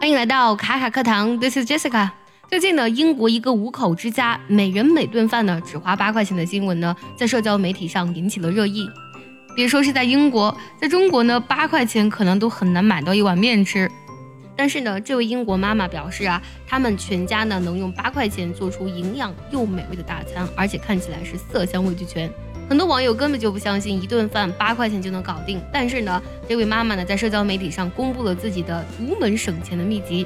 欢迎来到卡卡课堂，This is Jessica。最近呢，英国一个五口之家每人每顿饭呢只花八块钱的新闻呢，在社交媒体上引起了热议。别说是在英国，在中国呢，八块钱可能都很难买到一碗面吃。但是呢，这位英国妈妈表示啊，他们全家呢能用八块钱做出营养又美味的大餐，而且看起来是色香味俱全。很多网友根本就不相信一顿饭八块钱就能搞定，但是呢，这位妈妈呢在社交媒体上公布了自己的独门省钱的秘籍，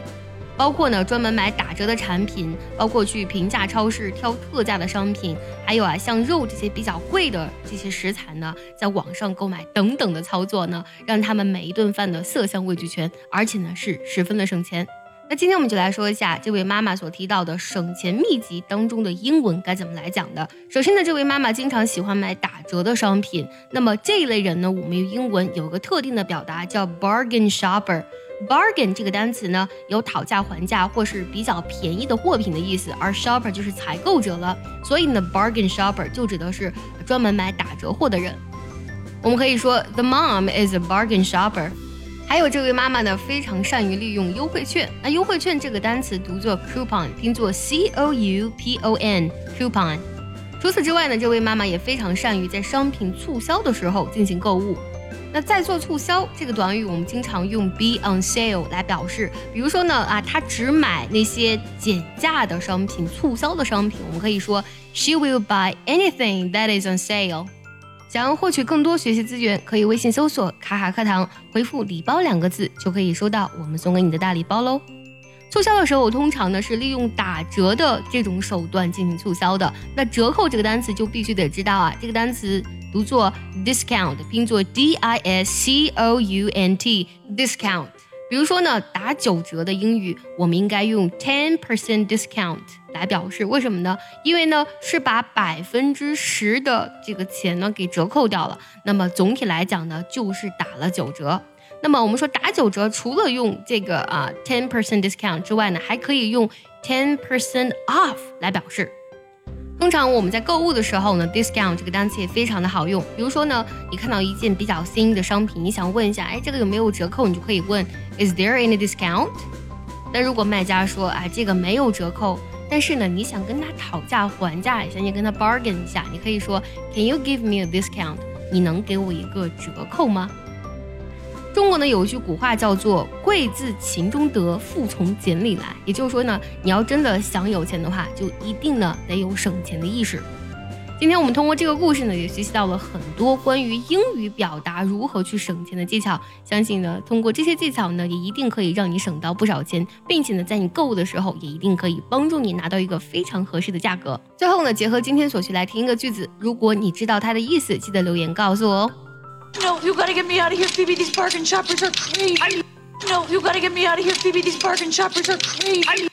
包括呢专门买打折的产品，包括去平价超市挑特价的商品，还有啊像肉这些比较贵的这些食材呢，在网上购买等等的操作呢，让他们每一顿饭的色香味俱全，而且呢是十分的省钱。那今天我们就来说一下这位妈妈所提到的省钱秘籍当中的英文该怎么来讲的。首先呢，这位妈妈经常喜欢买打折的商品。那么这一类人呢，我们用英文有个特定的表达叫 bargain shopper。bargain 这个单词呢，有讨价还价或是比较便宜的货品的意思，而 shopper 就是采购者了。所以呢，bargain shopper 就指的是专门买打折货的人。我们可以说 the mom is a bargain shopper。还有这位妈妈呢，非常善于利用优惠券。那优惠券这个单词读作 coupon，拼作 c o u p o n，coupon。除此之外呢，这位妈妈也非常善于在商品促销的时候进行购物。那在做促销这个短语，我们经常用 be on sale 来表示。比如说呢，啊，她只买那些减价的商品、促销的商品，我们可以说 she will buy anything that is on sale。想要获取更多学习资源，可以微信搜索“卡卡课堂”，回复“礼包”两个字，就可以收到我们送给你的大礼包喽。促销的时候，我通常呢是利用打折的这种手段进行促销的。那折扣这个单词就必须得知道啊，这个单词读作 discount，拼作 d i s c o u n t，discount。比如说呢，打九折的英语，我们应该用 ten percent discount 来表示。为什么呢？因为呢是把百分之十的这个钱呢给折扣掉了。那么总体来讲呢，就是打了九折。那么我们说打九折，除了用这个啊 ten percent discount 之外呢，还可以用 ten percent off 来表示。通常我们在购物的时候呢，discount 这个单词也非常的好用。比如说呢，你看到一件比较新的商品，你想问一下，哎，这个有没有折扣？你就可以问 Is there any discount？但如果卖家说，啊，这个没有折扣，但是呢，你想跟他讨价还价一下，你跟他 bargain 一下，你可以说 Can you give me a discount？你能给我一个折扣吗？中国呢有一句古话叫做“贵自勤中得，富从俭里来”。也就是说呢，你要真的想有钱的话，就一定呢得有省钱的意识。今天我们通过这个故事呢，也学习到了很多关于英语表达如何去省钱的技巧。相信呢，通过这些技巧呢，也一定可以让你省到不少钱，并且呢，在你购物的时候，也一定可以帮助你拿到一个非常合适的价格。最后呢，结合今天所学来听一个句子，如果你知道它的意思，记得留言告诉我哦。No, you gotta get me out of here, Phoebe. These bargain shoppers are crazy. No, you gotta get me out of here, Phoebe. These bargain shoppers are crazy.